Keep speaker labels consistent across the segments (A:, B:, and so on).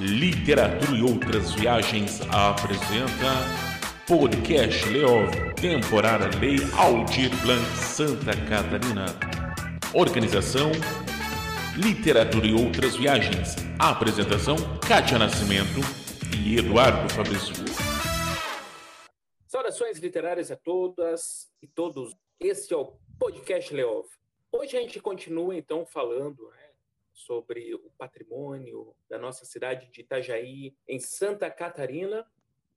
A: Literatura e Outras Viagens apresenta Podcast Leov, temporada Lei Aldir Blanc Santa Catarina. Organização Literatura e Outras Viagens. Apresentação Kátia Nascimento e Eduardo Fabrício.
B: Saudações literárias a todas e todos. Este é o Podcast Leov. Hoje a gente continua então falando né, sobre o patrimônio da nossa cidade de Itajaí, em Santa Catarina.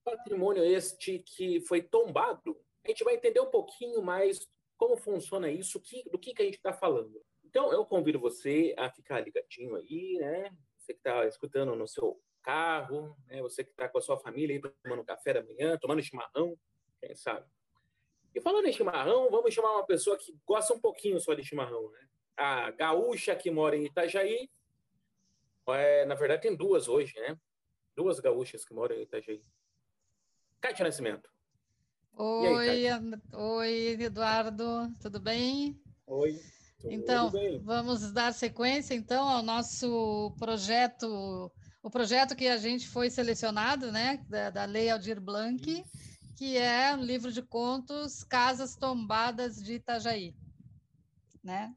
B: Patrimônio este que foi tombado. A gente vai entender um pouquinho mais como funciona isso, do que, que a gente está falando. Então, eu convido você a ficar ligadinho aí, né? Você que está escutando no seu carro, né? você que está com a sua família aí tomando café da manhã, tomando chimarrão, quem sabe. E falando em chimarrão, vamos chamar uma pessoa que gosta um pouquinho só de chimarrão, né? A gaúcha que mora em Itajaí. É, na verdade, tem duas hoje, né? Duas gaúchas que moram em Itajaí. Cátia Nascimento.
C: Oi, aí, oi, Eduardo, tudo bem?
B: Oi.
C: Então, bem. vamos dar sequência então ao nosso projeto, o projeto que a gente foi selecionado, né, da, da Lei Aldir Blanc, que é um livro de contos Casas Tombadas de Itajaí, né?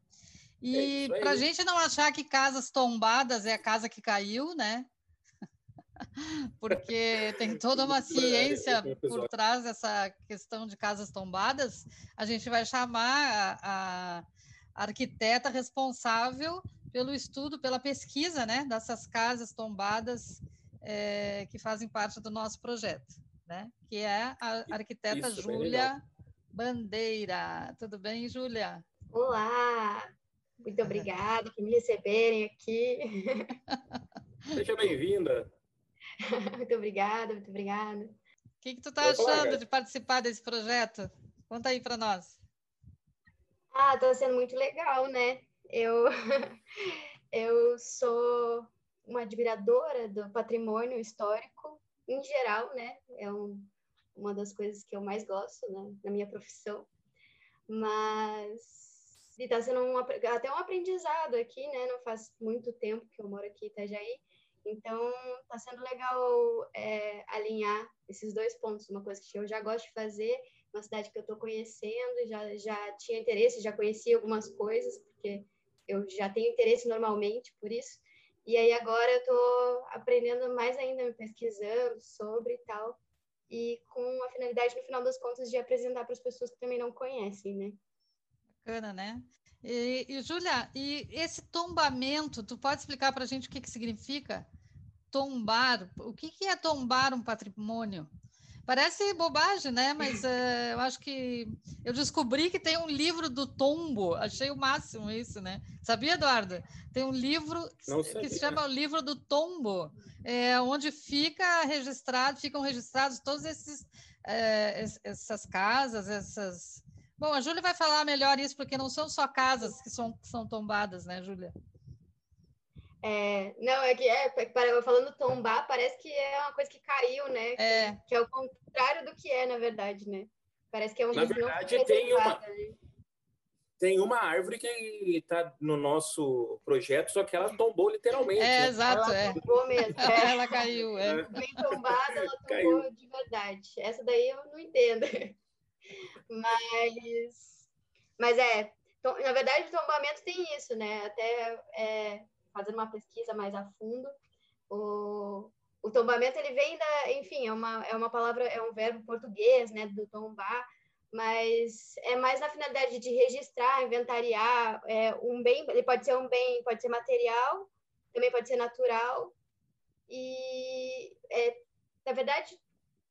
C: E é para a gente não achar que casas tombadas é a casa que caiu, né? Porque tem toda uma ciência por trás dessa questão de casas tombadas, a gente vai chamar a, a arquiteta responsável pelo estudo, pela pesquisa né, dessas casas tombadas é, que fazem parte do nosso projeto, né? Que é a arquiteta Júlia Bandeira. Tudo bem, Júlia?
D: Olá! Muito obrigada por me receberem aqui.
B: Seja bem-vinda.
D: muito obrigada, muito obrigada. O
C: que, que tu está achando de participar desse projeto? Conta aí para nós.
D: Ah, está sendo muito legal, né? Eu, eu sou uma admiradora do patrimônio histórico em geral, né? É um, uma das coisas que eu mais gosto né? na minha profissão. Mas e está sendo um, até um aprendizado aqui, né? Não faz muito tempo que eu moro aqui em Itajaí, então está sendo legal é, alinhar esses dois pontos, uma coisa que eu já gosto de fazer, uma cidade que eu estou conhecendo, já já tinha interesse, já conhecia algumas coisas, porque eu já tenho interesse normalmente por isso. E aí agora eu estou aprendendo mais ainda, me pesquisando sobre e tal, e com a finalidade, no final das contas, de apresentar para as pessoas que também não conhecem, né?
C: Bacana, né? E, e Júlia, e esse tombamento, tu pode explicar para a gente o que, que significa tombar? O que, que é tombar um patrimônio? Parece bobagem, né? Mas uh, eu acho que eu descobri que tem um livro do tombo. Achei o máximo isso, né? Sabia, Eduardo? Tem um livro que se chama o livro do tombo, é, onde fica registrado, ficam registrados todos esses é, essas casas, essas Bom, a Júlia vai falar melhor isso, porque não são só casas que são, que são tombadas, né, Júlia?
D: É, não, é que é, é falando tombar, parece que é uma coisa que caiu, né?
C: É.
D: Que, que é o contrário do que é, na verdade, né? Parece que é um
B: Na verdade, tem uma, né? tem uma árvore que está no nosso projeto, só que ela tombou literalmente.
C: É,
B: né?
C: exato.
D: Ela
C: é.
D: tombou mesmo. É.
C: ela caiu. É.
D: Bem tombada, ela tombou caiu. de verdade. Essa daí eu não entendo. Mas, mas é, na verdade, o tombamento tem isso, né? Até é, fazendo uma pesquisa mais a fundo, o, o tombamento ele vem da, enfim, é uma, é uma palavra, é um verbo português, né, do tombar, mas é mais na finalidade de registrar, inventariar é, um bem, ele pode ser um bem, pode ser material, também pode ser natural, e é, na verdade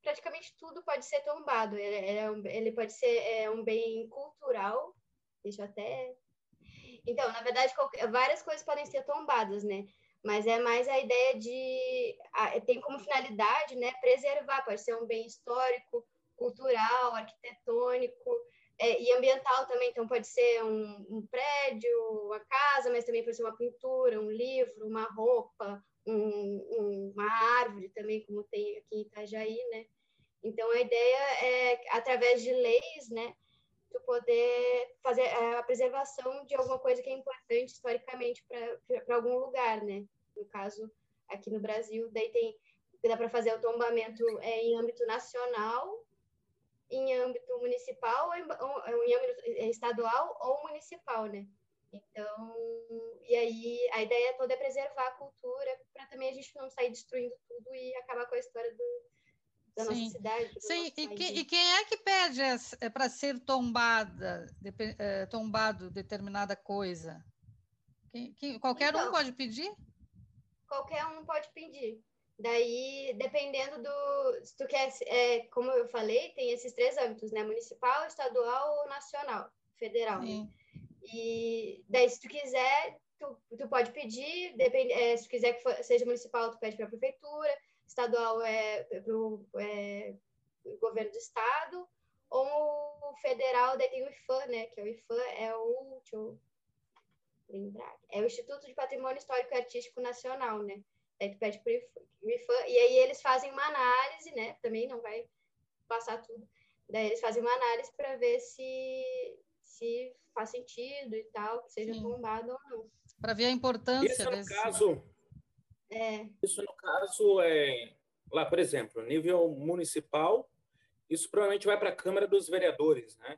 D: praticamente tudo pode ser tombado. Ele, ele, é ele pode ser é, um bem cultural. Deixa eu até. Então, na verdade, qualquer, várias coisas podem ser tombadas, né? Mas é mais a ideia de. A, tem como finalidade, né? Preservar. Pode ser um bem histórico, cultural, arquitetônico. É, e ambiental também, então pode ser um, um, prédio, uma casa, mas também pode ser uma pintura, um livro, uma roupa, um, um, uma árvore também, como tem aqui em Itajaí, né? Então, a ideia é, através de leis, né, tu poder fazer é, a preservação de alguma coisa que é importante historicamente para algum lugar, né? No caso, aqui no Brasil. Daí tem dá para fazer o tombamento é, em âmbito nacional, em âmbito municipal, ou em, ou em âmbito estadual ou municipal, né? Então, e aí a ideia toda é preservar a cultura para também a gente não sair destruindo tudo e acabar com a história do, da Sim. nossa cidade.
C: Sim, e, que, e, quem é que pede é para ser tombada, de, é, tombado determinada coisa? Quem, qualquer então, um pode pedir?
D: Qualquer um pode pedir. Daí, dependendo do. Se tu quer, é, como eu falei, tem esses três âmbitos, né? Municipal, estadual ou nacional, federal. Né? E daí, se tu quiser, tu, tu pode pedir, depende, é, se tu quiser que for, seja municipal, tu pede para a prefeitura, estadual é para o é, governo do estado, ou federal, daí tem o IFAM, né? Que é o IFAM é o. Lembrar. É o Instituto de Patrimônio Histórico e Artístico Nacional, né? Aí tu pede pro IFAM, e aí eles fazem uma análise, né? Também não vai passar tudo. Daí eles fazem uma análise para ver se, se faz sentido e tal, que seja Sim. tombado ou não.
C: Para ver a importância
B: isso
C: desse...
B: no caso
D: é.
B: Isso no caso é lá, por exemplo, nível municipal, isso provavelmente vai para a Câmara dos Vereadores, né?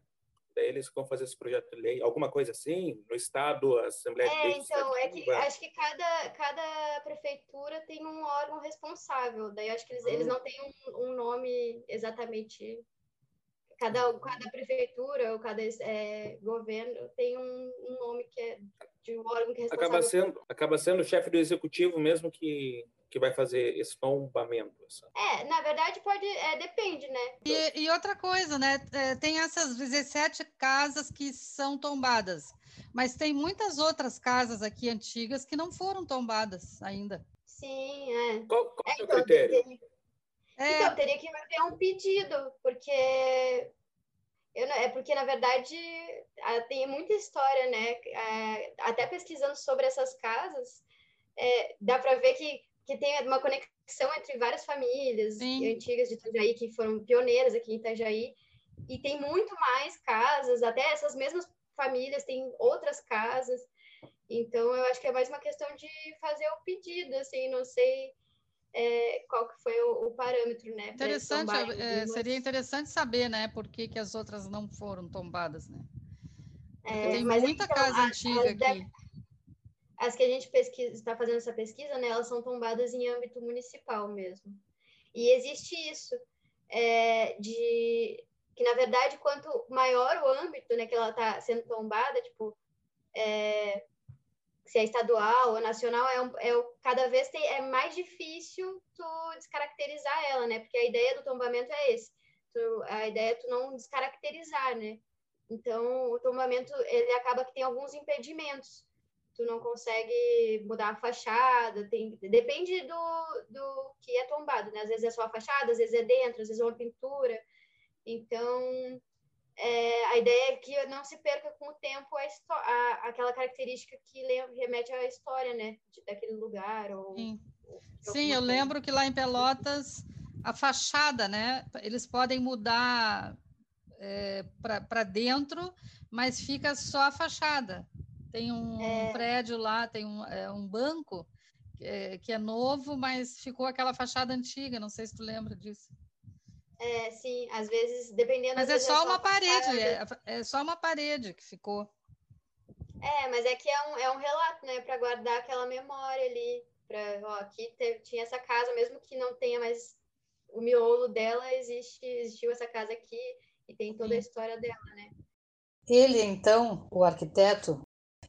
B: Daí eles vão fazer esse projeto de lei, alguma coisa assim, no Estado, a Assembleia
D: é, de Então, é que acho que cada, cada prefeitura tem um órgão responsável, daí acho que eles, hum. eles não têm um, um, nome exatamente. Cada, cada prefeitura ou cada é, governo tem um, um, nome que é de um órgão que é responsável.
B: Acaba sendo, acaba sendo o chefe do executivo mesmo que que vai fazer esse tombamento?
D: É, na verdade pode, é, depende, né?
C: E, e, outra coisa, né? É, tem essas 17 casas que são tombadas, mas tem muitas outras casas aqui antigas que não foram tombadas ainda.
D: Sim, é.
B: Qual, qual é, é o então, critério?
D: Teria, é... Então, teria que ter um pedido, porque eu, é porque, na verdade, tem muita história, né? É, até pesquisando sobre essas casas, é, dá para ver que que tem uma conexão entre várias famílias Sim. antigas de Itajaí que foram pioneiras aqui em Itajaí e tem muito mais casas, até essas mesmas famílias têm outras casas. Então eu acho que é mais uma questão de fazer o pedido, assim, não sei é, qual que foi o, o parâmetro, né?
C: Interessante, é, seria interessante saber, né, por que, que as outras não foram tombadas, né? É, tem muita então, casa a, antiga aqui
D: as que a gente está fazendo essa pesquisa, né, elas são tombadas em âmbito municipal mesmo. E existe isso, é, de que, na verdade, quanto maior o âmbito né, que ela está sendo tombada, tipo, é, se é estadual ou nacional, é, um, é cada vez tem, é mais difícil tu descaracterizar ela, né? Porque a ideia do tombamento é esse. Tu, a ideia é tu não descaracterizar, né? Então, o tombamento, ele acaba que tem alguns impedimentos tu não consegue mudar a fachada, tem, depende do, do que é tombado, né? Às vezes é só a fachada, às vezes é dentro, às vezes é uma pintura. Então, é, a ideia é que não se perca com o tempo a, a aquela característica que remete à história, né? De, daquele lugar. Ou,
C: Sim, ou Sim eu coisa. lembro que lá em Pelotas, a fachada, né? Eles podem mudar é, para dentro, mas fica só a fachada. Tem um é... prédio lá, tem um, é, um banco que é, que é novo, mas ficou aquela fachada antiga. Não sei se tu lembra disso.
D: É, sim, às vezes, dependendo...
C: Mas é só, é só uma parede, é, é, só uma parede que ficou.
D: É, mas é que é um, é um relato, né, para guardar aquela memória ali, para, ó, aqui teve, tinha essa casa, mesmo que não tenha mais o miolo dela, existe, existiu essa casa aqui e tem toda sim. a história dela, né?
E: Ele, então, o arquiteto,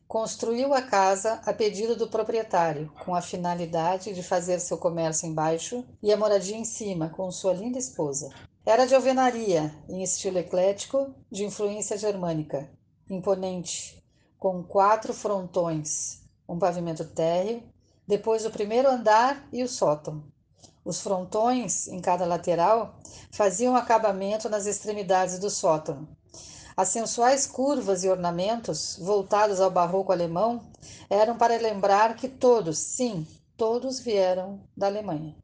E: Construiu a casa a pedido do proprietário, com a finalidade de fazer seu comércio embaixo e a moradia em cima, com sua linda esposa. Era de alvenaria, em estilo eclético, de influência germânica, imponente, com quatro frontões, um pavimento térreo, depois o primeiro andar e o sótão. Os frontões, em cada lateral, faziam acabamento nas extremidades do sótão, as sensuais curvas e ornamentos, voltados ao barroco alemão, eram para lembrar que todos, sim, todos vieram da Alemanha.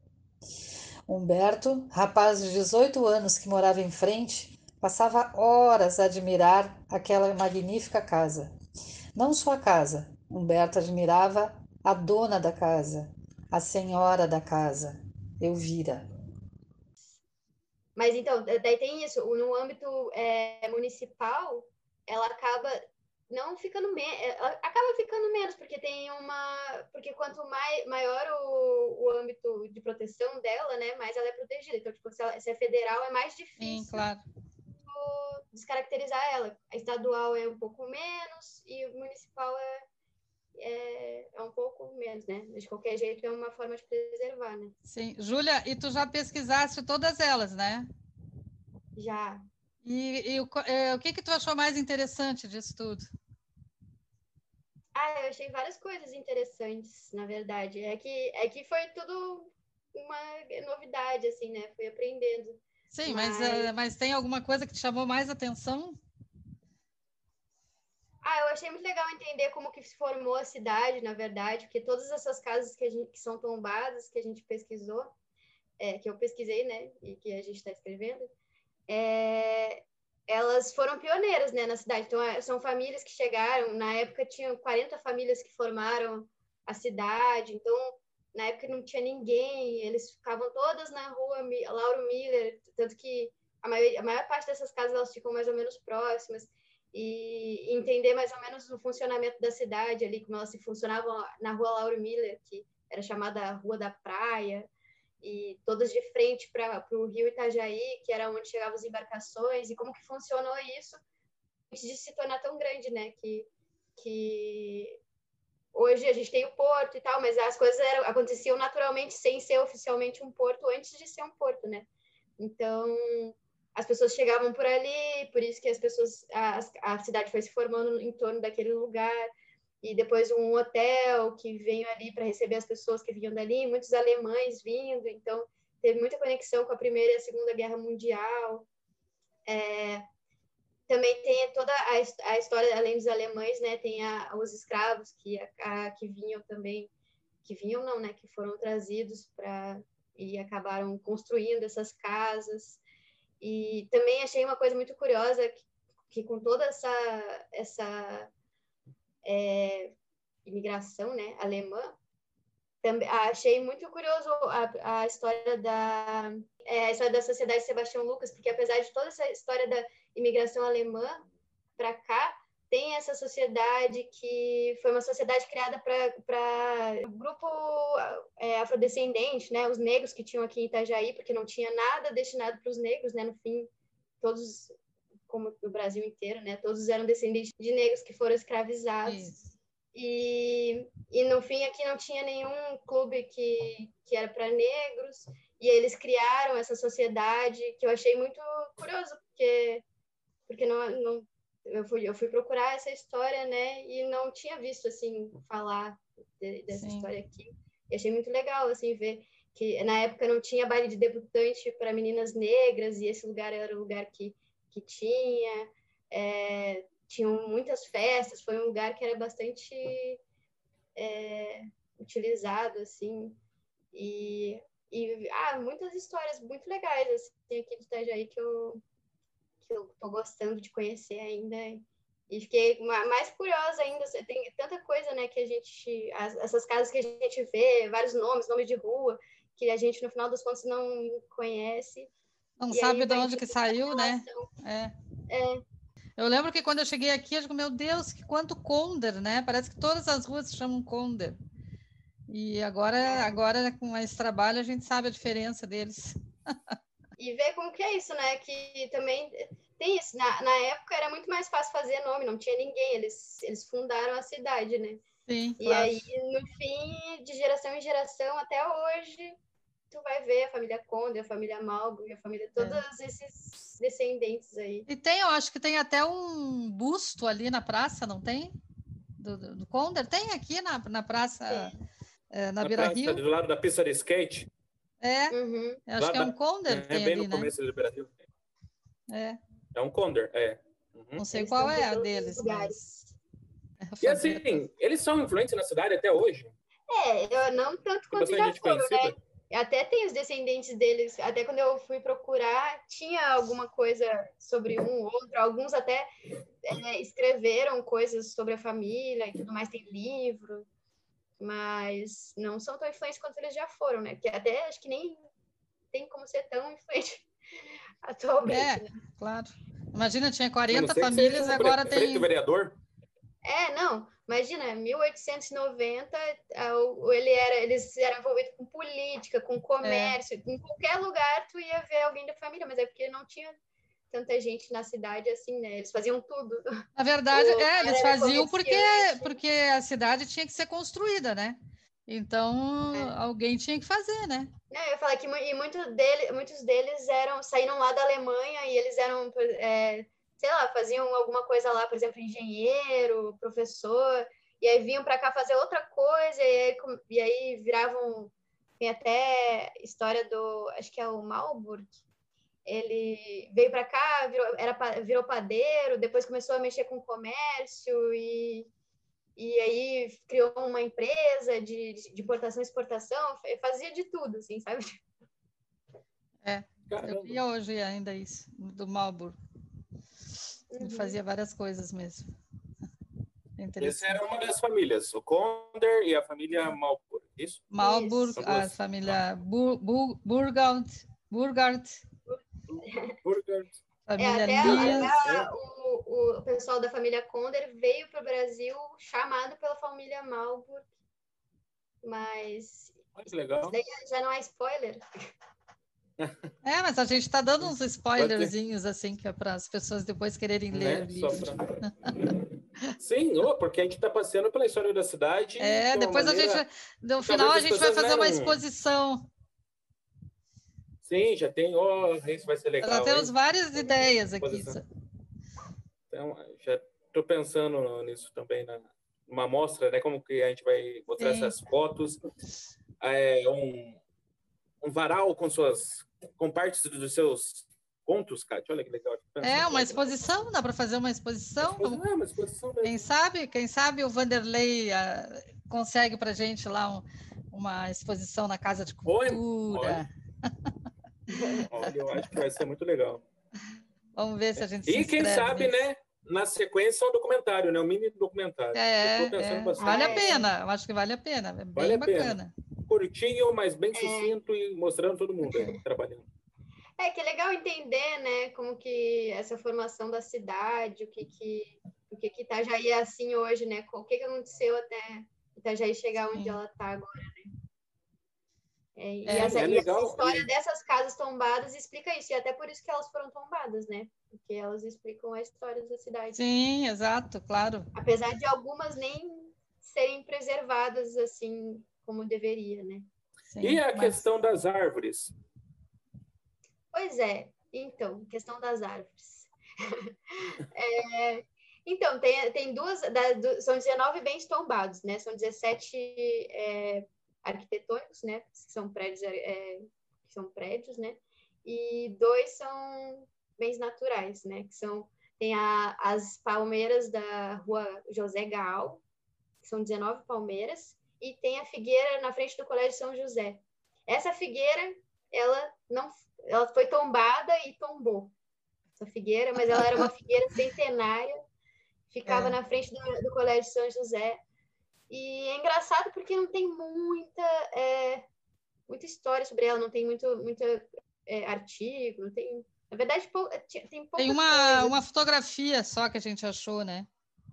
E: Humberto, rapaz de 18 anos que morava em frente, passava horas a admirar aquela magnífica casa. Não só a casa, Humberto admirava a dona da casa, a senhora da casa, Elvira.
D: Mas então, daí tem isso, no âmbito é, municipal, ela acaba não ficando menos, é, acaba ficando menos, porque tem uma. Porque quanto mai, maior o, o âmbito de proteção dela, né, mais ela é protegida. Então, tipo, se, ela, se é federal, é mais difícil.
C: Sim, claro.
D: Descaracterizar ela. A estadual é um pouco menos e o municipal é, é, é, um pouco menos, né? De qualquer jeito, é uma forma de preservar, né?
C: Sim. Júlia, e tu já pesquisaste todas elas, né?
D: Já.
C: E, e o, é, o que que tu achou mais interessante disso tudo?
D: Ah, eu achei várias coisas interessantes, na verdade. É que, é que foi tudo uma novidade, assim, né? Fui aprendendo.
C: Sim, mas, mas, uh, mas tem alguma coisa que te chamou mais atenção?
D: Ah, eu achei muito legal entender como que se formou a cidade, na verdade, porque todas essas casas que, gente, que são tombadas, que a gente pesquisou, é, que eu pesquisei, né, e que a gente está escrevendo, é, elas foram pioneiras, né, na cidade. Então, é, são famílias que chegaram, na época tinham 40 famílias que formaram a cidade, então, na época não tinha ninguém, eles ficavam todas na rua Lauro Miller, tanto que a a maior parte dessas casas, elas ficam mais ou menos próximas, e entender mais ou menos o funcionamento da cidade ali, como elas se funcionavam na rua Lauro Miller, que era chamada Rua da Praia, e todas de frente para o rio Itajaí, que era onde chegavam as embarcações, e como que funcionou isso antes de se tornar tão grande, né? Que, que hoje a gente tem o porto e tal, mas as coisas eram, aconteciam naturalmente sem ser oficialmente um porto antes de ser um porto, né? Então, as pessoas chegavam por ali, por isso que as pessoas, a, a cidade foi se formando em torno daquele lugar, e depois um hotel que veio ali para receber as pessoas que vinham dali, muitos alemães vindo, então teve muita conexão com a Primeira e a Segunda Guerra Mundial. É, também tem toda a, a, história, além dos alemães, né, tem a, os escravos que, a, que vinham também, que vinham não, né, que foram trazidos para e acabaram construindo essas casas. E também achei uma coisa muito curiosa que, que com toda essa essa é, imigração, né, alemã, também achei muito curioso a, a história da é, a história da sociedade Sebastião Lucas, porque apesar de toda essa história da imigração alemã para cá, tem essa sociedade que foi uma sociedade criada para o grupo é, afrodescendente, né, os negros que tinham aqui em Itajaí, porque não tinha nada destinado para os negros, né, no fim, todos, como no Brasil inteiro, né, todos eram descendentes de negros que foram escravizados. Isso. E, e no fim aqui não tinha nenhum clube que, que era para negros, e eles criaram essa sociedade que eu achei muito curioso, porque, porque não, não eu fui, eu fui procurar essa história, né, e não tinha visto, assim, falar de, dessa Sim. história aqui. E achei muito legal, assim, ver que na época não tinha baile de debutante para meninas negras, e esse lugar era o lugar que, que tinha. É, tinham muitas festas, foi um lugar que era bastante é, utilizado, assim, e, e ah, muitas histórias muito legais, assim, aqui de Itajaí que eu, que eu tô gostando de conhecer ainda. E fiquei mais curiosa ainda. Tem tanta coisa, né, que a gente. essas casas que a gente vê, vários nomes, nomes de rua, que a gente, no final das contas, não conhece.
C: Não e sabe de onde que saiu, né?
D: É. é.
C: Eu lembro que quando eu cheguei aqui, eu digo, meu Deus, que quanto Conder, né? Parece que todas as ruas se chamam Conder. E agora, agora com esse trabalho, a gente sabe a diferença deles.
D: e ver como que é isso, né? Que também tem isso. Na, na época era muito mais fácil fazer nome, não tinha ninguém. Eles, eles fundaram a cidade, né?
C: Sim,
D: e aí, no fim, de geração em geração, até hoje, tu vai ver a família Conde, a família Malbo, a família, todos é. esses descendentes aí.
C: E tem, eu acho que tem até um busto ali na praça, não tem? Do, do, do Conder? Tem aqui na, na praça, é, na, na Beira praça, Rio.
B: Do lado da pista de skate.
C: É, uhum. acho Lá que é um Conder.
B: É, bem ali, no né? começo do Brasil.
C: É.
B: É um Condor, é.
C: Uhum. Não sei eles qual é a deles. Mas...
B: É e assim, eles são influentes na cidade até hoje?
D: É, eu não tanto quanto já foram, né? Até tem os descendentes deles, até quando eu fui procurar, tinha alguma coisa sobre um ou outro, alguns até é, escreveram coisas sobre a família e tudo mais, tem livro, mas não são tão influentes quanto eles já foram, né? Que até acho que nem tem como ser tão influente atualmente. É,
C: né? claro. Imagina, tinha 40 famílias, agora tem.
B: Prefeito vereador?
D: É, não. Imagina, 1890, ele era, eles eram envolvidos com política, com comércio. É. Em qualquer lugar tu ia ver alguém da família, mas é porque não tinha tanta gente na cidade assim, né? Eles faziam tudo.
C: Na verdade, o é, eles faziam porque, porque a cidade tinha que ser construída, né? Então, é. alguém tinha que fazer, né?
D: É, eu ia falar que e muito dele, muitos deles eram saíram lá da Alemanha e eles eram, é, sei lá, faziam alguma coisa lá, por exemplo, engenheiro, professor, e aí vinham para cá fazer outra coisa, e aí, e aí viravam. Tem até história do. Acho que é o Malburg, ele veio para cá, virou, era, virou padeiro, depois começou a mexer com comércio e, e aí criou uma empresa de, de importação e exportação, fazia de tudo, assim, sabe?
C: É, Caramba. eu vi hoje ainda isso, do Marlboro. Ele uhum. fazia várias coisas mesmo.
B: É Essa era uma das famílias, o Conder e a família Marlboro, isso?
C: Marlboro, a família Bur Bur Burgard, Burgard
D: Família é, até, até o, o, pessoal da família Conder veio para o Brasil chamado pela família Malburg, mas
B: que legal.
D: já não é spoiler.
C: É, mas a gente está dando uns spoilerzinhos assim que é para as pessoas depois quererem né? ler o livro. Pra...
B: Sim, oh, porque a gente está passeando pela história da cidade.
C: É, depois maneira... a gente, no final a gente vai fazer uma exposição
B: Sim, já tem. Oh, isso vai ser legal. Já
C: temos hein? várias ideias aqui.
B: Então, já estou pensando nisso também, na, numa amostra, né? Como que a gente vai mostrar Sim. essas fotos. É, um, um varal com suas com partes dos seus contos, Kátia. Olha que legal.
C: É, uma exposição, dá para fazer uma exposição.
B: Uma, é, uma exposição mesmo.
C: Quem sabe, quem sabe o Vanderlei uh, consegue para gente lá um, uma exposição na Casa de Cultura. Oi,
B: Olha, eu acho que vai ser muito legal.
C: Vamos ver se a gente
B: E quem sabe, nisso. né? Na sequência, um documentário, né? Um mini documentário.
C: É, é. vale a pena. Eu acho que vale a pena. É bem vale bacana.
B: Pena. Curtinho, mas bem é. sucinto e mostrando todo mundo aí, trabalhando.
D: É que é legal entender, né, como que essa formação da cidade, o que que, o que, que Itajaí é assim hoje, né? O que, que aconteceu até Itajaí chegar onde Sim. ela está agora? É, e, é, essa, é e essa, história dessas casas tombadas explica isso, e até por isso que elas foram tombadas, né? Porque elas explicam a história da cidade.
C: Sim, exato, claro.
D: Apesar de algumas nem serem preservadas assim como deveria, né?
B: Sim, e a mas... questão das árvores?
D: Pois é, então, questão das árvores. é, então, tem, tem duas, da, são 19 bens tombados, né? São 17 é, arquitetônicos, né? Que são prédios, é, que são prédios, né? E dois são bens naturais, né? Que são tem a, as palmeiras da rua José Gaal, que são 19 palmeiras, e tem a figueira na frente do Colégio São José. Essa figueira, ela não, ela foi tombada e tombou. Essa figueira, mas ela era uma figueira centenária, ficava é. na frente do, do Colégio São José e é engraçado porque não tem muita, é, muita história sobre ela, não tem muito, muito é, artigo, não tem. Na verdade, tem pouca
C: Tem uma, uma fotografia só que a gente achou, né?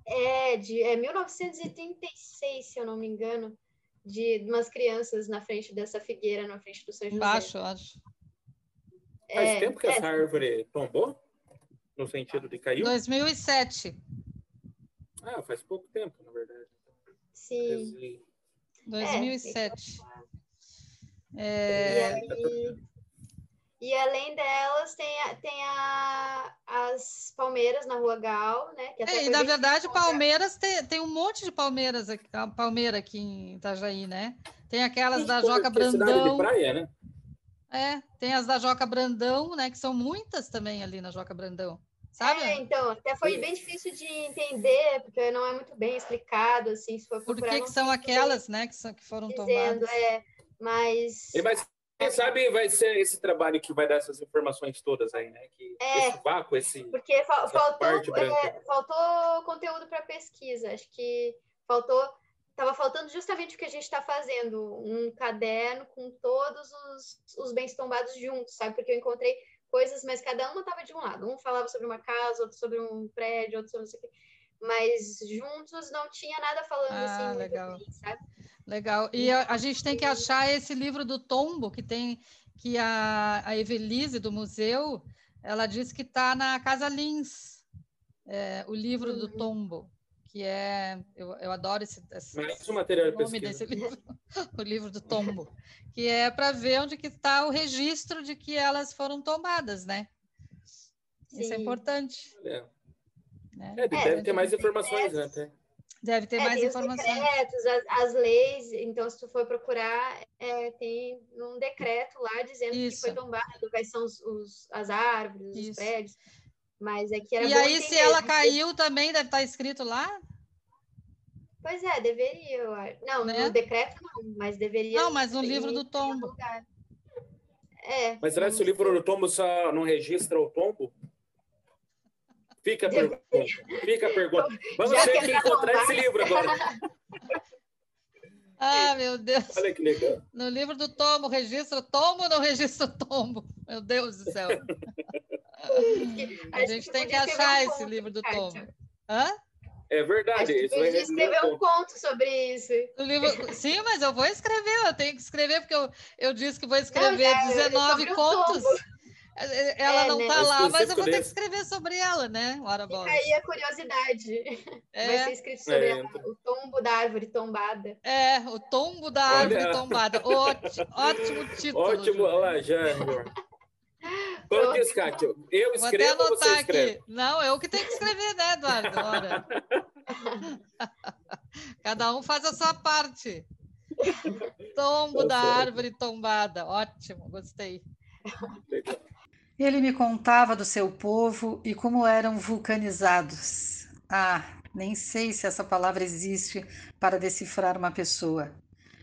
D: É, de é 1936, se eu não me engano, de umas crianças na frente dessa figueira, na frente do São José.
C: Embaixo, eu acho.
B: Faz é, tempo que essa é. árvore tombou? No sentido de caiu?
C: 2007.
B: Ah, faz pouco tempo, na verdade.
D: Sim.
C: 2007.
D: É, é... E, aí, e, além delas, tem, a, tem a, as palmeiras na Rua Gal, né?
C: é, e na verdade, Palmeiras tem, tem um monte de palmeiras aqui, palmeira aqui em Itajaí, né? Tem aquelas da Joca é Brandão.
B: De praia, né?
C: É, tem as da Joca Brandão, né? Que são muitas também ali na Joca Brandão. Sabe? É,
D: então, até foi bem difícil de entender, porque não é muito bem explicado, assim, se for
C: Por que, que são aquelas, né, que, são, que foram dizendo, tomadas?
D: É, mas...
B: E, mas quem sabe vai ser esse trabalho que vai dar essas informações todas aí, né? Que é, esse vácuo, esse
D: Porque faltou, é, faltou conteúdo para pesquisa, acho que faltou estava faltando justamente o que a gente está fazendo, um caderno com todos os, os bens tombados juntos, sabe? Porque eu encontrei coisas, mas cada uma estava de um lado. Um falava sobre uma casa, outro sobre um prédio, outro sobre não sei o quê. Mas juntos não tinha nada falando assim,
C: Ah,
D: muito
C: legal.
D: bem, sabe?
C: Legal. E a, a gente tem que achar esse livro do tombo que tem que a, a Evelise do museu, ela disse que está na Casa Lins, é, o livro do
D: Uhum.
C: tombo, que é eu, eu adoro esse, esse
B: Mais um material de pesquisa.
C: desse livro, o livro do tombo, que é para ver onde que está o registro de que elas foram tombadas, né? Isso é
D: Sim.
C: importante.
B: É,
C: Né?
B: É, deve ter mais informações, né? até.
C: Deve ter
D: É,
C: mais informações.
D: decretos, as, as leis, então se tu for procurar, é, tem um decreto lá dizendo
C: Isso.
D: que foi tombado, quais são os, os- as árvores,
C: Isso.
D: os prédios. Mas é que era
C: E aí, se
D: entender,
C: ela caiu também, deve estar escrito lá?
D: Pois é, deveria. Não,
C: Né?
D: no decreto não, mas deveria.
C: Não, mas no livro do tombo.
D: É.
B: Mas será que o livro do tombo só não registra o tombo? Fica a pergunta. Fica a pergunta. Vamos
D: Já
B: ter
D: que
B: que
D: ele tá
B: encontrar esse livro agora.
C: Ah, meu Deus.
B: Olha que legal.
C: No livro do tombo, registra tombo ou não registra tombo? Meu Deus do céu. A gente tem que achar
D: um
C: esse
D: conto,
C: livro do tombo. Hã?
B: É verdade. Isso render
D: escrever
B: o
D: um conto sobre isso.
C: O livro... Sim, mas eu vou escrever, eu tenho que escrever, porque eu, eu disse que vou escrever
D: é
C: 19
D: sobre o
C: contos.
D: tombo.
C: Ela
D: É,
C: não
D: né?
C: está
B: É
C: lá, mas eu vou ter que escrever sobre ela, né? Ora,
D: Fica aí a curiosidade. Vai ser
C: É,
D: escrito sobre
B: É,
D: a- o tombo da árvore tombada.
C: é, o tombo da
B: Olha.
C: árvore tombada. Ótimo, ótimo título.
B: Ótimo. Olha lá, já. Qual que é esse, Kátia? Eu
C: Vou até
B: escrevo ou você
C: anotar
B: escreve?
C: aqui. Não, eu que tenho que escrever, né, Eduardo? Ora. Cada um faz a sua parte. Tombo
B: Tá
C: da árvore tombada. Ótimo, gostei.
E: Ele me contava do seu povo e como eram vulcanizados. Ah, nem sei se essa palavra existe para decifrar uma pessoa,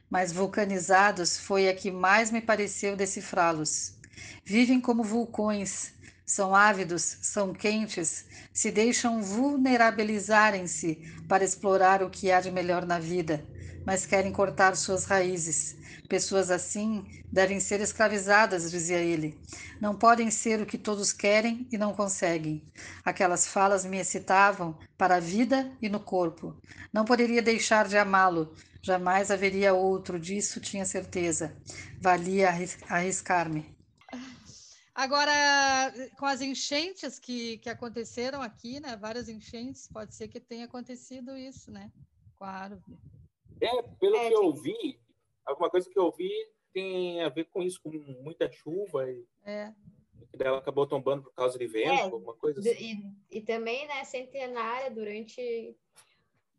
E: mas vulcanizados foi a que mais me pareceu decifrá-los. Vivem como vulcões, são ávidos, são quentes, se deixam vulnerabilizarem-se para explorar o que há de melhor na vida, mas querem cortar suas raízes. Pessoas assim devem ser escravizadas, dizia ele. Não podem ser o que todos querem e não conseguem. Aquelas falas me excitavam para a vida e no corpo. Não poderia deixar de amá-lo. Jamais haveria outro, disso tinha certeza. Valia arris- arriscar-me.
C: Agora, com as enchentes que, que aconteceram aqui, né? Várias enchentes, pode ser que tenha acontecido isso, né? Com a árvore.
B: É, pelo
D: É,
B: que eu vi, alguma coisa que eu vi tem a ver com isso, com muita chuva e
C: É.
B: ela acabou tombando por causa de vento,
D: É,
B: alguma coisa assim.
D: E, e também, né, centenária, durante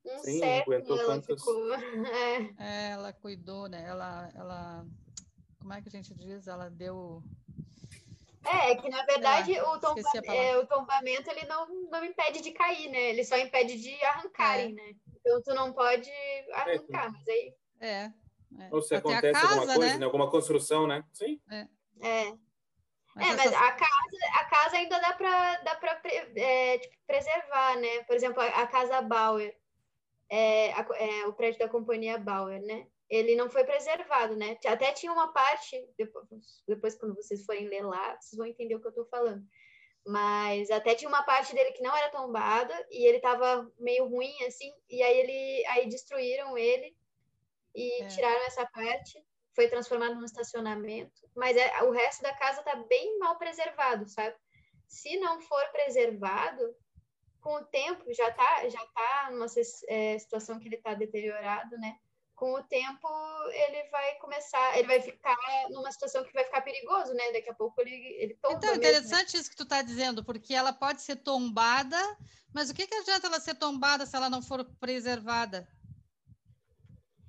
D: um
B: Sim,
D: século ela
B: tantos-
D: ficou. É,
C: É, ela cuidou, né? Ela, ela, como é que a gente diz? Ela deu.
D: É, é que na verdade o, tomba- é, o tombamento ele não, não impede de cair, né? Ele só impede de arrancarem,
C: É.
D: né? Então tu não pode arrancar, mas aí
C: É. é.
B: Ou se
C: Até
B: acontece
C: casa,
B: alguma coisa,
C: né?
B: né? alguma construção, né? Sim.
D: é.
C: Mas
D: é, mas a casa, a casa ainda dá para dá pra, é, tipo, preservar, né? Por exemplo, a, a casa Bauer, é, a é, o prédio da companhia Bauer, né? Ele não foi preservado, né? Até tinha uma parte, depois, depois quando vocês forem ler lá, vocês vão entender o que eu estou falando. Mas até tinha uma parte dele que não era tombada e ele estava meio ruim, assim, e aí ele aí destruíram ele e
C: É.
D: tiraram essa parte foi transformado num estacionamento, mas é, o resto da casa está bem mal preservado, sabe? Se não for preservado, com o tempo já tá já tá numa é, situação que ele está deteriorado, né? Com o tempo ele vai começar, ele vai ficar numa situação que vai ficar perigoso, né? Daqui a pouco ele ele tomba
C: Então,
D: mesmo.
C: interessante isso que tu está dizendo, porque ela pode ser tombada, mas o que, que adianta ela ser tombada se ela não for preservada?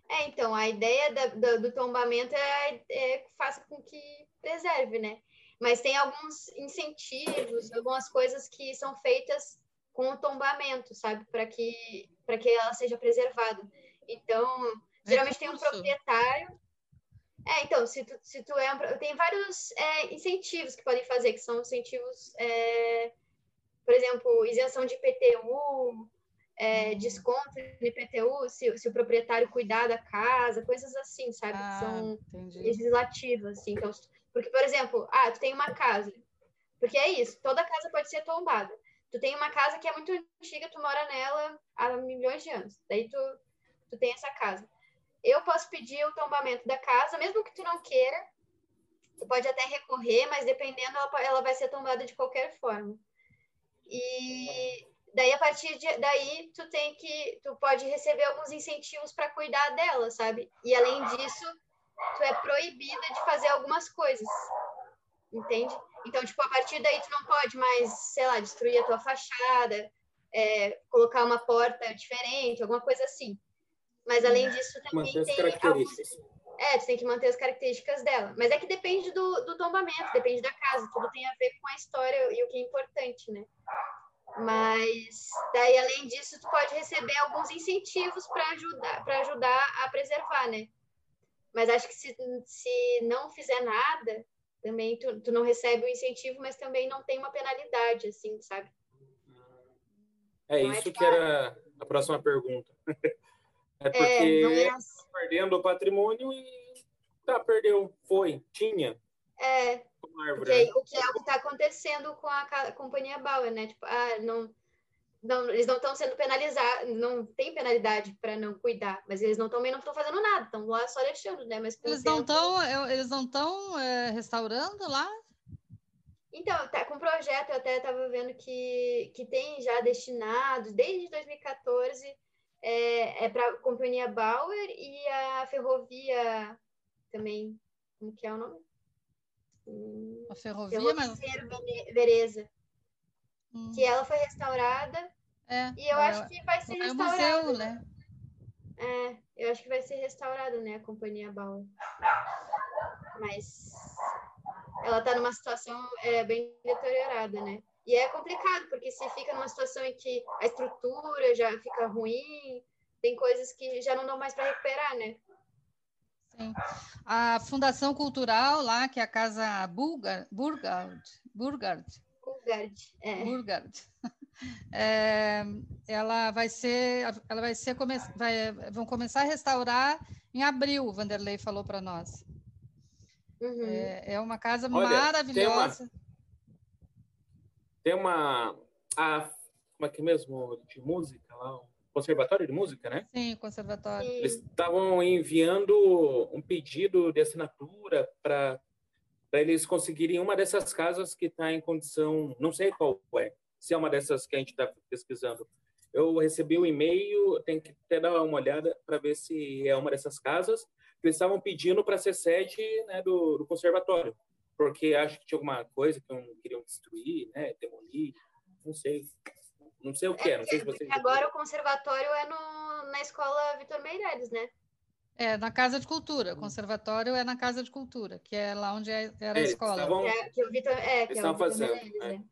D: É, então, a ideia da- do, do tombamento é, é faça com que preserve, né? Mas tem alguns incentivos, algumas coisas que são feitas com o tombamento, sabe? Para que, para que ela seja preservada. Então, geralmente tem um
C: Recurso.
D: proprietário. É, então, se tu, se tu é um, tem vários é, incentivos que podem fazer, que são incentivos, é, por exemplo, isenção de IPTU, é, desconto no IPTU se, se, o proprietário cuidar da casa, coisas assim, sabe?
C: Ah,
D: São
C: entendi.
D: legislativas, assim. Então, porque, por exemplo, ah, tu tem uma casa, porque é isso, toda casa pode ser tombada. Tu tem uma casa que é muito antiga, tu mora nela há milhões de anos. Daí tu, tu tem essa casa. Eu posso pedir o tombamento da casa, mesmo que tu não queira. Tu pode até recorrer, mas dependendo, ela, ela vai ser tombada de qualquer forma. E daí, a partir de, daí, tu tem que... Tu pode receber alguns incentivos para cuidar dela, sabe? E, além disso, tu é proibida de fazer algumas coisas. Entende? Então, tipo, a partir daí tu não pode mais, sei lá, destruir a tua fachada, é, colocar uma porta diferente, alguma coisa assim. Mas além disso, também
B: manter
D: tem. Alguns... É, tu tem que manter as características dela. Mas é que depende do, do tombamento, depende da casa, tudo tem a ver com a história e o que é importante, né? Mas daí, além disso, tu pode receber alguns incentivos para ajudar, para ajudar a preservar, né? Mas acho que se, se não fizer nada, também tu, tu não recebe o incentivo, mas também não tem uma penalidade, assim, sabe?
B: É
D: Não é
B: isso que
D: claro.
B: era a próxima pergunta. É porque
D: É, não é
B: tá perdendo o patrimônio e tá, perdeu, foi, tinha
D: É, porque
B: né?
D: o que é o que está acontecendo com a, companhia Bauer, né? Tipo, ah, não, não, eles não estão sendo penalizados, não tem penalidade para não cuidar, mas eles não também não estão fazendo nada, estão lá só deixando, né? Mas o
C: Eles não estão eles não estão restaurando lá?
D: Então, tá com projeto, eu até estava vendo que, que tem já destinados, desde 2014, é, é para a Companhia Bauer e a ferrovia também, como que é o nome? Hum,
C: A ferrovia,
D: Ferrovia
C: mas
D: Vereza,
C: hum,
D: que ela foi restaurada
C: é,
D: e eu
C: é,
D: acho que vai ser
C: é
D: restaurada.
C: museu, né?
D: É, eu acho que vai ser restaurada, né, a Companhia Bauer. Mas ela está numa situação é, bem deteriorada, né? E é complicado, porque se fica numa situação em que a estrutura já fica ruim, tem coisas que já não dão mais para recuperar, né?
C: Sim. A Fundação Cultural lá, que é a Casa Burgard, Burgard, Burgard,
D: é.
C: Burgard. É, ela vai ser, ela vai ser, come, vai, vão começar a restaurar em abril, o Vanderlei falou para nós.
D: Uhum.
C: É, é uma casa
B: Olha,
C: maravilhosa.
B: Tem uma. A, como é que é mesmo? De música lá, conservatório de música, né?
C: Sim, conservatório.
B: Eles estavam enviando um pedido de assinatura para eles conseguirem uma dessas casas que está em condição, não sei qual é, se é uma dessas que a gente está pesquisando. Eu recebi o um e-mail, tenho que até dar uma olhada para ver se é uma dessas casas. Eles estavam pedindo para ser sede né, do, do conservatório, porque acho que tinha alguma coisa que não queriam destruir, né, demolir, não sei. Não sei o que é, não sei se vocês...
D: agora o conservatório é no, na escola Vitor Meireles, né?
C: É, na Casa de Cultura. O conservatório é na Casa de Cultura, que é lá onde é- era a
B: Eles
C: escola.
B: estavam-
D: é, que o Vitor, é, que
B: Eles
D: é o
B: estavam
D: Vitor
B: fazendo,
D: Meireles,
B: é.
D: né?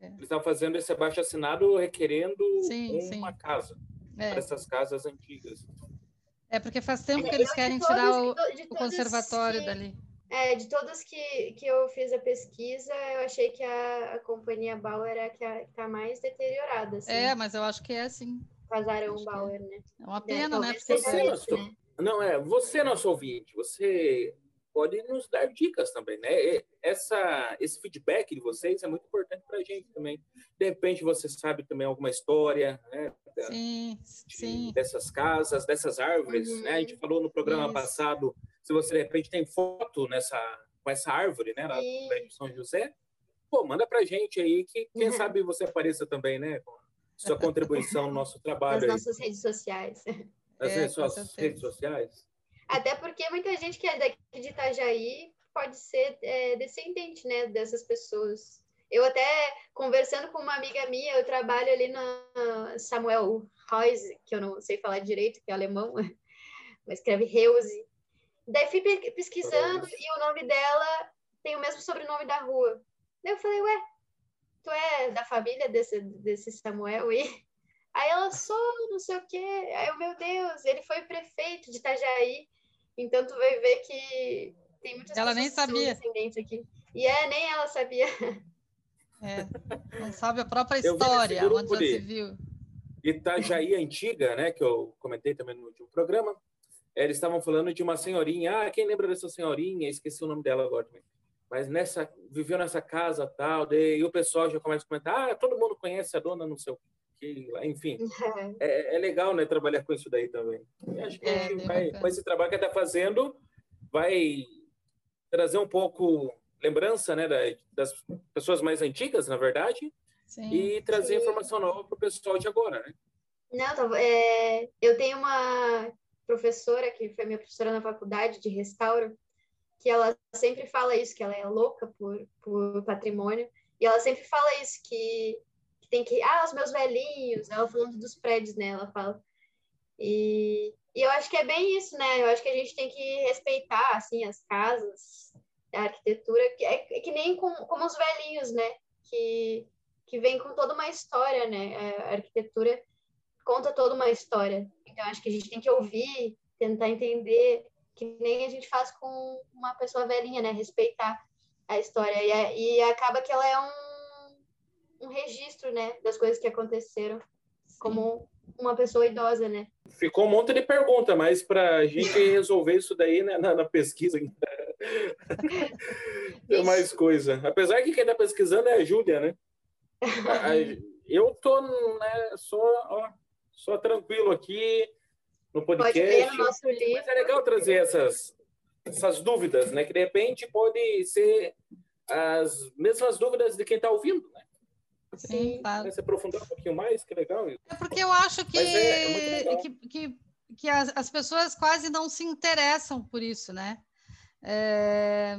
B: Eles estavam fazendo esse abaixo assinado requerendo
C: Sim,
B: uma
C: sim.
B: casa,
C: É,
B: dessas casas antigas.
C: é porque faz tempo que
D: É,
C: eles querem
D: todos-
C: tirar o,
D: de
C: o conservatório
D: que-
C: dali.
D: É, de todos que, que eu fiz a pesquisa, eu achei que a, a companhia Bauer é a que está mais deteriorada, assim.
C: É, mas eu acho que é sim.
D: Casarão
C: acho que é.
D: Bauer, né?
C: É uma
D: É,
C: pena, né? Porque
D: seja
B: Você, nosso-
D: né?
B: Não, é, você, nosso ouvinte, você pode nos dar dicas também, né? Essa, esse feedback de vocês é muito importante para a gente também. De repente você sabe também alguma história, né?
C: sim,
B: de-
C: sim.
B: dessas casas, dessas árvores,
D: Uhum.
B: né? A gente falou no programa
C: Isso.
B: passado, se você de repente tem foto nessa com essa árvore, né, lá do
D: Sim.
B: São José, pô, manda pra gente aí que quem
D: Uhum.
B: sabe você apareça também, né, com sua contribuição no nosso
D: Nas
B: trabalho aí,
D: nossas redes sociais.
B: nas
C: É,
B: suas redes sociais.
D: Até porque muita gente que é daqui de Itajaí pode ser é, descendente, né, dessas pessoas. Eu até, conversando com uma amiga minha, eu trabalho ali na Samuel Reuse, que eu não sei falar direito, que é alemão, mas escreve Reuse. Daí fui pe- pesquisando e o nome dela tem o mesmo sobrenome da rua. Daí eu falei, ué, tu é da família desse, desse Samuel aí? Aí ela, sou, não sei o quê. Aí eu, meu Deus, ele foi prefeito de Itajaí. Então tu vai ver que tem muitas
C: Ela nem sabia.
D: descendentes aqui. E é, nem ela sabia.
C: É. Não sabe a própria história, onde já se viu.
B: Itajaí Antiga, né, que eu comentei também no último programa, eles estavam falando de uma senhorinha. Ah, quem lembra dessa senhorinha? Esqueci o nome dela agora também. Mas nessa, viveu nessa casa tal, daí o pessoal já começa a comentar: ah, todo mundo conhece a dona, não sei o que, enfim. É, é legal, né, trabalhar com isso daí também. E acho que é, a gente vai, com esse trabalho que está fazendo, vai trazer um pouco lembrança, né, das pessoas mais antigas, na verdade, Sim. e trazer Sim. informação nova para o pessoal de agora, né?
D: Não, tá, é, eu tenho uma professora que foi minha professora na faculdade de restauro, que ela sempre fala isso, que ela é louca por, por patrimônio, e ela sempre fala isso, que, que tem que, ah, os meus velhinhos, ela falando dos prédios, né, ela fala. E, e eu acho que é bem isso, né, eu acho que a gente tem que respeitar, assim, as casas, a arquitetura, que é, é que nem com, como os velhinhos, né, que, que vem com toda uma história, né, a arquitetura conta toda uma história. Então, acho que a gente tem que ouvir, tentar entender, que nem a gente faz com uma pessoa velhinha, né? Respeitar a história. E, e acaba que ela é um, um registro, né? Das coisas que aconteceram, Sim. como uma pessoa idosa, né?
B: Ficou um monte de pergunta, mas para a gente resolver isso daí né, na, na pesquisa, tem mais coisa. Apesar que quem está pesquisando é a Júlia, né? Eu tô, né, só, ó, só tranquilo aqui no podcast. Pode ler
D: no nosso livro.
B: Mas é legal trazer essas, essas dúvidas, né? Que de repente pode ser as mesmas dúvidas de quem está ouvindo, né?
C: Sim, claro.
B: Se aprofundar um pouquinho mais, que legal.
C: É porque eu acho que, é, é que, que, que as, as, pessoas quase não se interessam por isso, né? É,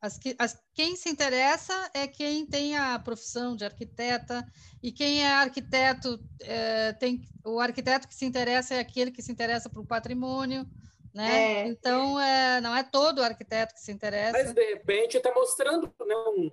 C: as, as, quem se interessa é quem tem a profissão de arquiteta, e quem é arquiteto é, tem o arquiteto que se interessa é aquele que se interessa por patrimônio, né? É. Então é, não é todo arquiteto que se interessa.
B: Mas de repente está mostrando né, um,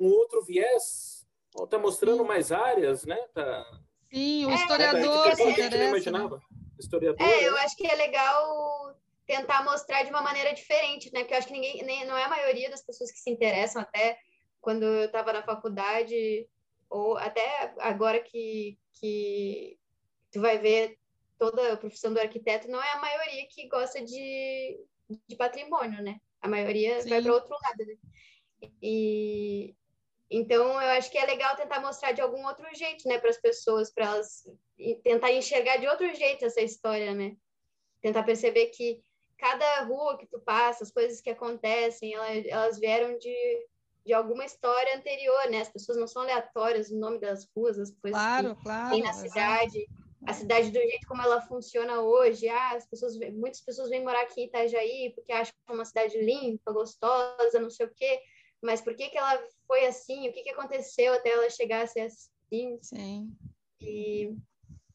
B: um, outro viés, ou está mostrando Sim. mais áreas, né? Tá...
C: Sim, o é, historiador é, se interessa. Né?
B: Historiador,
D: é, eu né? acho que é legal tentar mostrar de uma maneira diferente, né? Porque eu acho que ninguém, nem, não é a maioria das pessoas que se interessam, até quando eu estava na faculdade, ou até agora que, que tu vai ver toda a profissão do arquiteto, não é a maioria que gosta de, de patrimônio, né? A maioria Sim. vai para outro lado, né? E então eu acho que é legal tentar mostrar de algum outro jeito, né, para as pessoas, para elas tentar enxergar de outro jeito essa história, né? Tentar perceber que cada rua que tu passa, as coisas que acontecem, elas, elas vieram de, de alguma história anterior, né? As pessoas não são aleatórias, o nome das ruas, as coisas
C: claro,
D: que
C: claro,
D: tem na cidade, a cidade do jeito como ela funciona hoje. Ah, as pessoas, muitas pessoas vêm morar aqui em Itajaí porque acham que é uma cidade limpa, gostosa, não sei o quê. Mas por que que ela foi assim? O que que aconteceu até ela chegar a ser assim?
C: Sim.
D: E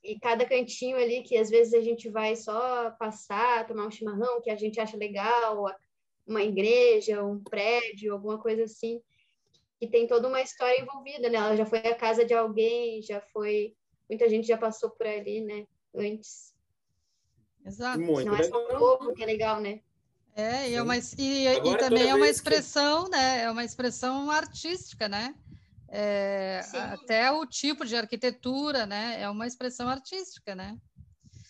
D: e cada cantinho ali que às vezes a gente vai só passar, tomar um chimarrão que a gente acha legal, uma igreja, um prédio, alguma coisa assim, que tem toda uma história envolvida, né? Ela já foi a casa de alguém, já foi, muita gente já passou por ali, né? Antes.
C: Exato.
D: Muito Não é só um povo que é legal, né?
C: É, e, é uma, e, e também é uma expressão, que... né? É uma expressão artística, né? É, até o tipo de arquitetura, né? É uma expressão artística, né?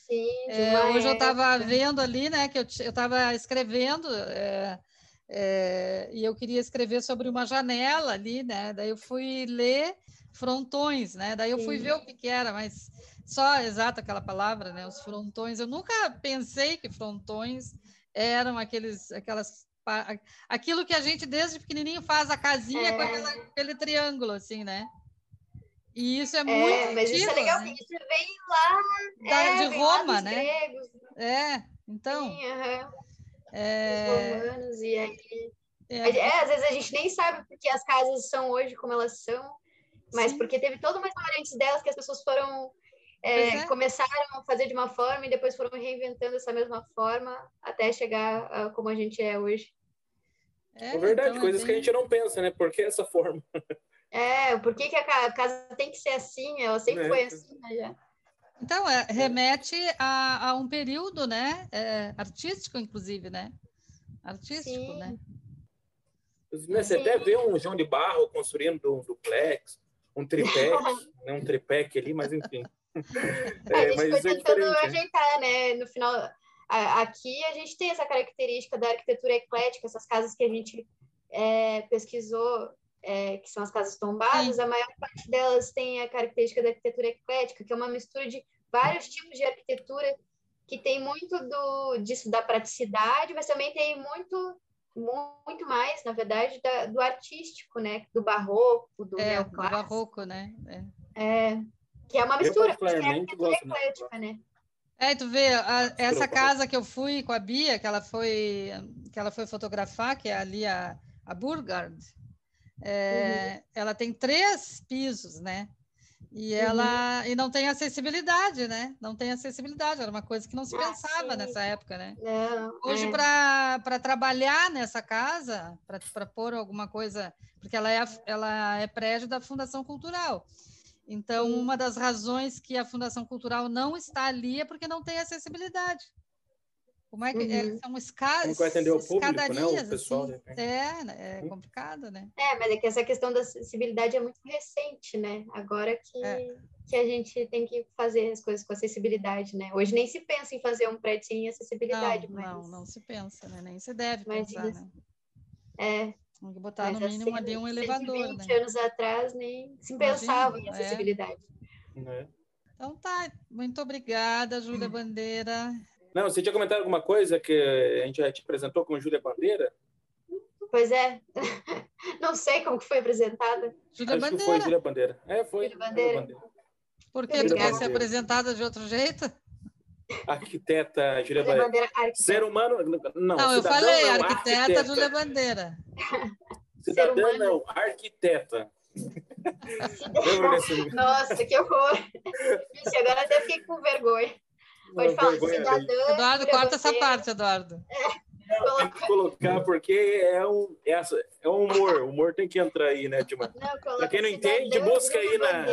D: Sim,
C: é, hoje eu estava vendo ali, né? Que eu estava escrevendo é, é, e eu queria escrever sobre uma janela ali, né? Daí eu fui ler frontões, né? Daí eu fui Sim. ver o que, que era, mas só exato aquela palavra, né? Os frontões. Eu nunca pensei que frontões eram aqueles, aquelas aquilo que a gente desde pequenininho faz a casinha é. com aquela, aquele triângulo assim, né? E isso é, é muito
D: mas antigo, isso é legal, né? isso vem lá
C: da,
D: é,
C: de Roma, né? Gregos. É, então.
D: Sim, uhum. é... Os romanos e aí é. é. às vezes a gente nem sabe porque as casas são hoje como elas são, mas Sim. porque teve toda uma história antes delas que as pessoas foram é, é. começaram a fazer de uma forma e depois foram reinventando essa mesma forma até chegar a, como a gente é hoje.
B: É, é verdade, então é coisas é bem... que a gente não pensa, né? Por que essa forma?
D: É, por que, que a casa tem que ser assim? Ela sempre é. foi assim, né? Já.
C: Então, é, remete a, a, um período, né? É, artístico, inclusive, né? Artístico, Sim. né?
B: Você Sim. até vê um João de Barro construindo um duplex, um tripé, né? um tripé ali, mas enfim.
D: É, a gente foi é tentando é ajeitar, né? No final, aqui a gente tem essa característica da arquitetura eclética, essas casas que a gente é, pesquisou, é, que são as casas tombadas, Sim. a maior parte delas tem a característica da arquitetura eclética, que é uma mistura de vários tipos de arquitetura que tem muito do, disso da praticidade, mas também tem muito muito mais, na verdade, da, do artístico, né? Do barroco, do
C: é, neoclássico. Do barroco, né?
D: É. é. que é uma mistura, que é arquitetura eclética, né?
C: É, tu vê, a, essa casa que eu fui com a Bia, que ela foi, que ela foi fotografar, que é ali a, a Burgard, é, uhum. ela tem três pisos, né? E uhum. ela uhum. e não tem acessibilidade, né? Não tem acessibilidade, era uma coisa que não se ah, pensava sim. nessa época, né?
D: Não,
C: Hoje, é. para trabalhar nessa casa, para pôr alguma coisa, porque ela é, ela é prédio da Fundação Cultural. Então, sim. uma das razões que a Fundação Cultural não está ali é porque não tem acessibilidade. Como é que é, uhum. é, são escadas? Como
B: atender o público, né? O pessoal,
C: assim. É, né, é uhum. complicado, né?
D: É, mas é que essa questão da acessibilidade é muito recente, né? Agora que, é. que a gente tem que fazer as coisas com acessibilidade, né? Hoje nem se pensa em fazer um prédio sem acessibilidade,
C: não,
D: mas...
C: Não, não se pensa, né? Nem se deve mas pensar, isso... né?
D: É,
C: tem que botar mas no mínimo assim, ali um elevador,
D: 120 né? anos atrás nem se pensava Imagina, em é. acessibilidade.
B: É.
C: Então tá, muito obrigada, Júlia Bandeira.
B: Não, você tinha comentado alguma coisa que a gente já te apresentou como Júlia Bandeira?
D: Pois é. Não sei como que foi apresentada.
C: Júlia Bandeira.
B: foi Júlia Bandeira. É, foi.
D: Júlia Bandeira. Bandeira.
C: Por que tu quer ser apresentada de outro jeito?
B: Arquiteta Júlia Bandeira. Bandeira Ser humano. Não,
C: não eu falei, não, arquiteta, arquiteta Júlia Bandeira.
B: Cidadã não, arquiteta.
D: Nossa, que horror. Vixe, agora até fiquei com vergonha. Pode falar, cidadã.
C: Eduardo, corta essa parte, Eduardo.
B: Não, tem que colocar, porque é um, é, é um humor. O humor tem que entrar aí, né, Dilma? Para quem não entende, busca aí na,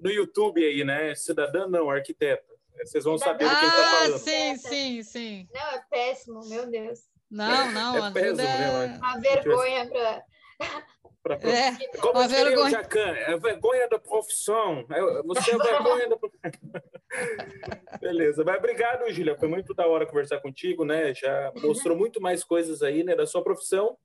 B: no YouTube aí, né? Cidadã não, arquiteta. Vocês vão saber do que ele está ah, falando.
C: Sim, sim, sim.
D: Não, é péssimo, meu Deus.
C: Não, não,
B: é péssimo,
D: né? É uma vergonha para
B: Pra, pra... É, Como uma vergonha. Jacan, é vergonha da profissão. É, você é vergonha da Beleza, mas obrigado, Júlia. Foi muito da hora conversar contigo, né? Já mostrou muito mais coisas aí, né, da sua profissão,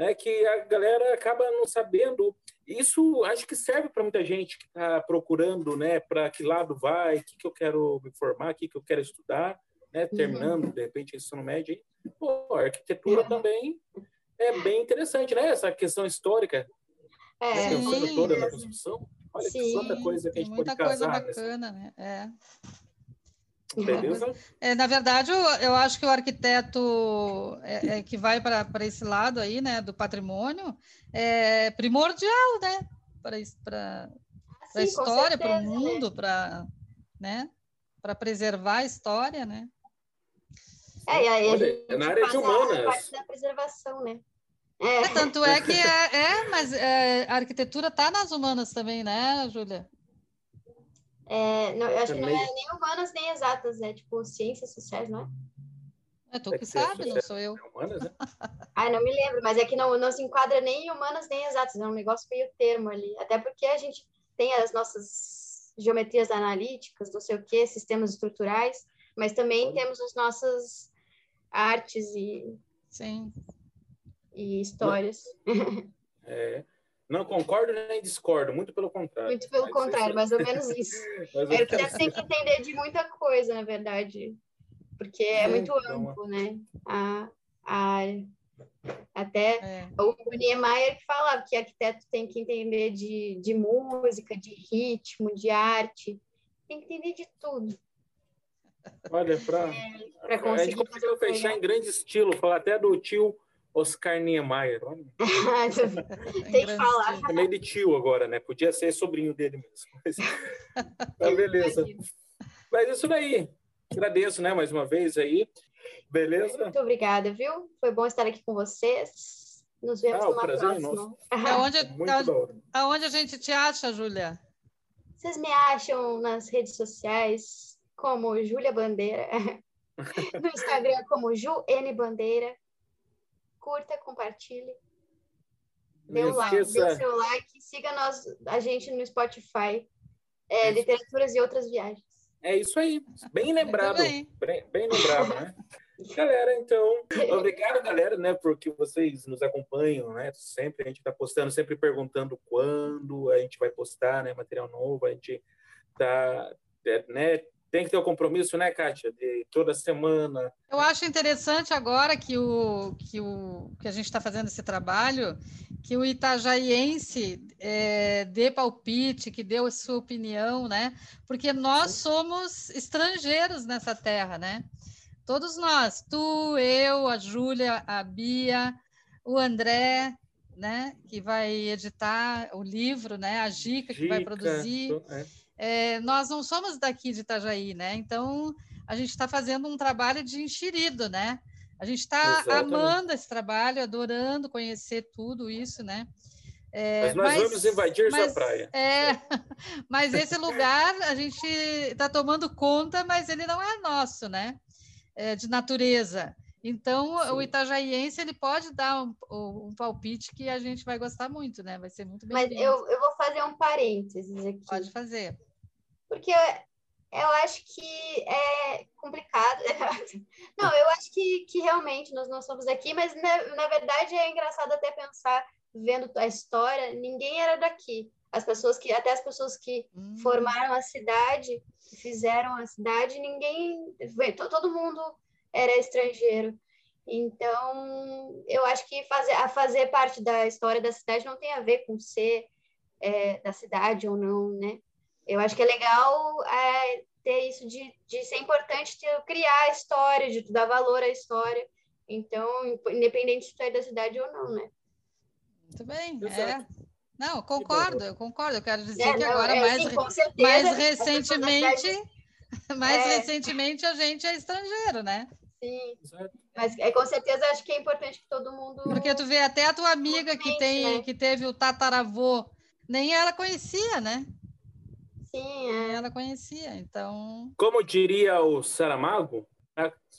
B: né, que a galera acaba não sabendo. Isso acho que serve para muita gente que está procurando, né, para que lado vai, o que, que eu quero me formar, o que, que eu quero estudar, né, terminando, uhum. de repente, ensino médio. Pô, arquitetura também é bem interessante, né? Essa questão histórica.
D: É,
B: pensando toda na construção. Olha Sim, quanta coisa que a gente
C: muita
B: pode
C: casar.
B: Muita
C: coisa bacana, né? É.
B: Beleza?
C: É, na verdade, eu, eu, acho que o arquiteto é, é que vai para esse lado aí, né, do patrimônio, é primordial, né, para a história, para o mundo, né? para né, para preservar a história, né?
D: É, e aí Olha, a gente
B: é na área de humanas. A
D: parte da preservação, né?
C: É. é. tanto é que é, é mas é, a arquitetura está nas humanas também, né, Júlia?
D: É, não, eu acho que não é nem humanas nem exatas, é tipo ciências sociais, não é?
C: É tu que sabe, não sou eu.
B: Humanas, né?
D: Ai, não me lembro, mas é que não, não se enquadra nem em humanas nem exatas, é um negócio meio termo ali. Até porque a gente tem as nossas geometrias analíticas, não sei o quê, sistemas estruturais, mas também temos as nossas artes e,
C: Sim.
D: e histórias.
B: É. Não concordo nem discordo, muito pelo contrário.
D: Muito pelo contrário, mais ou menos isso. é que deve ter que entender de muita coisa, na verdade. Porque é, muito então, amplo, né? A, a área. Até é. o Niemeyer que falava que arquiteto tem que entender de, de música, de ritmo, de arte, tem que entender de tudo.
B: Olha, para é, a gente conseguiu fechar em grande estilo, falar até do tio Oscar Niemeyer.
D: Tem que falar.
B: É meio de tio agora, né? Podia ser sobrinho dele mesmo. Mas, mas beleza. Mas isso daí. Agradeço, né, mais uma vez aí. Beleza?
D: Muito obrigada, viu? Foi bom estar aqui com vocês. Nos vemos ah, numa prazer é próxima.
C: Aonde, aonde, aonde a gente te acha, Júlia?
D: Vocês me acham nas redes sociais como Júlia Bandeira, no Instagram como Ju N Bandeira. Curta, compartilhe. Dê um like, dê o seu like, siga nós, a gente no Spotify. é, literaturas e outras viagens.
B: É isso aí. Bem lembrado. Bem, bem lembrado, né? Galera, então, obrigado, galera, né, porque vocês nos acompanham, né? Sempre a gente está postando, sempre perguntando quando a gente vai postar, né, material novo. A gente tá, é, né, tem que ter o um compromisso, né, Kátia, de toda semana.
C: Eu acho interessante agora que o que o que a gente está fazendo esse trabalho, que o itajaiense é, dê palpite, que dê a sua opinião, né? Porque nós somos estrangeiros nessa terra, né? Todos nós, tu, eu, a Júlia, a Bia, o André, né, que vai editar o livro, né, a Gica, que vai produzir. É. É, nós não somos daqui de Itajaí, né? Então a gente está fazendo um trabalho de enxerido, né? A gente está amando esse trabalho, adorando conhecer tudo isso, né?
B: É, mas nós mas, vamos invadir mas, sua praia.
C: É, mas esse lugar a gente está tomando conta, mas ele não é nosso, né? é, de natureza. Então, Sim. o itajaiense ele pode dar um, um, palpite que a gente vai gostar muito, né? Vai ser muito bem.
D: Mas eu, eu vou fazer um parênteses aqui.
C: Pode fazer.
D: Porque eu, acho que é complicado. Não, eu acho que, que realmente nós não somos daqui, mas na, na verdade é engraçado até pensar, vendo a história, ninguém era daqui. As pessoas que, até as pessoas que hum. formaram a cidade fizeram a cidade, ninguém, todo mundo era estrangeiro. Então, eu acho que fazer, a fazer parte da história da cidade não tem a ver com ser é, da cidade ou não, né? Eu acho que é legal é, ter isso de, de ser importante ter, criar a história, de dar valor à história. Então, independente se tu é da cidade ou não, né?
C: Muito bem, é. Não, concordo, eu concordo. Eu quero dizer é, que agora, é, mais, sim, certeza, mais recentemente, mais é. recentemente a gente é estrangeiro, né?
D: Sim, mas é, com certeza acho que é importante que todo mundo.
C: Porque tu vê até a tua amiga que, tem, né? que teve o tataravô, nem ela conhecia, né?
D: Sim, é.
C: ela conhecia, então.
B: Como diria o Saramago,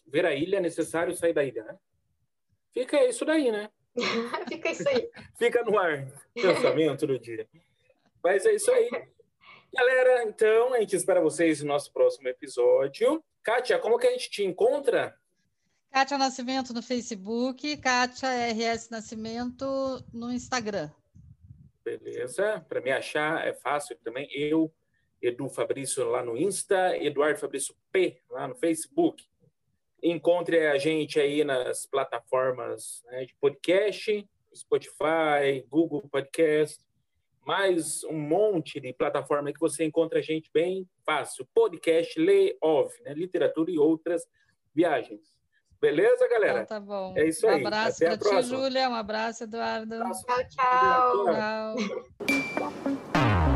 B: ver a ilha é necessário sair da ilha, né? Fica isso daí, né?
D: Fica isso aí.
B: Fica no ar, pensamento do dia. Mas é isso aí. Galera, então, a gente espera vocês no nosso próximo episódio. Kátia, como que a gente te encontra?
C: Kátia Nascimento no Facebook, Kátia RS Nascimento no Instagram.
B: Beleza. Para me achar é fácil também. Eu, Edu Fabrício lá no Insta, Eduardo Fabrício P lá no Facebook. Encontre a gente aí nas plataformas né, de podcast, Spotify, Google Podcast, mais um monte de plataforma que você encontra a gente bem fácil. Podcast Lay Off, né? literatura e outras viagens. Beleza, galera?
C: Então, tá bom.
B: É isso aí.
C: Um abraço para ti, Júlia. Um abraço, Eduardo.
D: Tchau, tchau. tchau.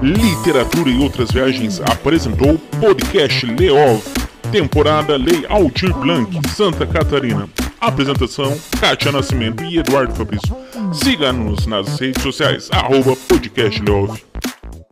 A: Literatura e outras viagens apresentou Podcast Leov temporada Lei Altir Blanc, Santa Catarina. Apresentação: Kátia Nascimento e Eduardo Fabrício. Siga-nos nas redes sociais, arroba Podcast Love.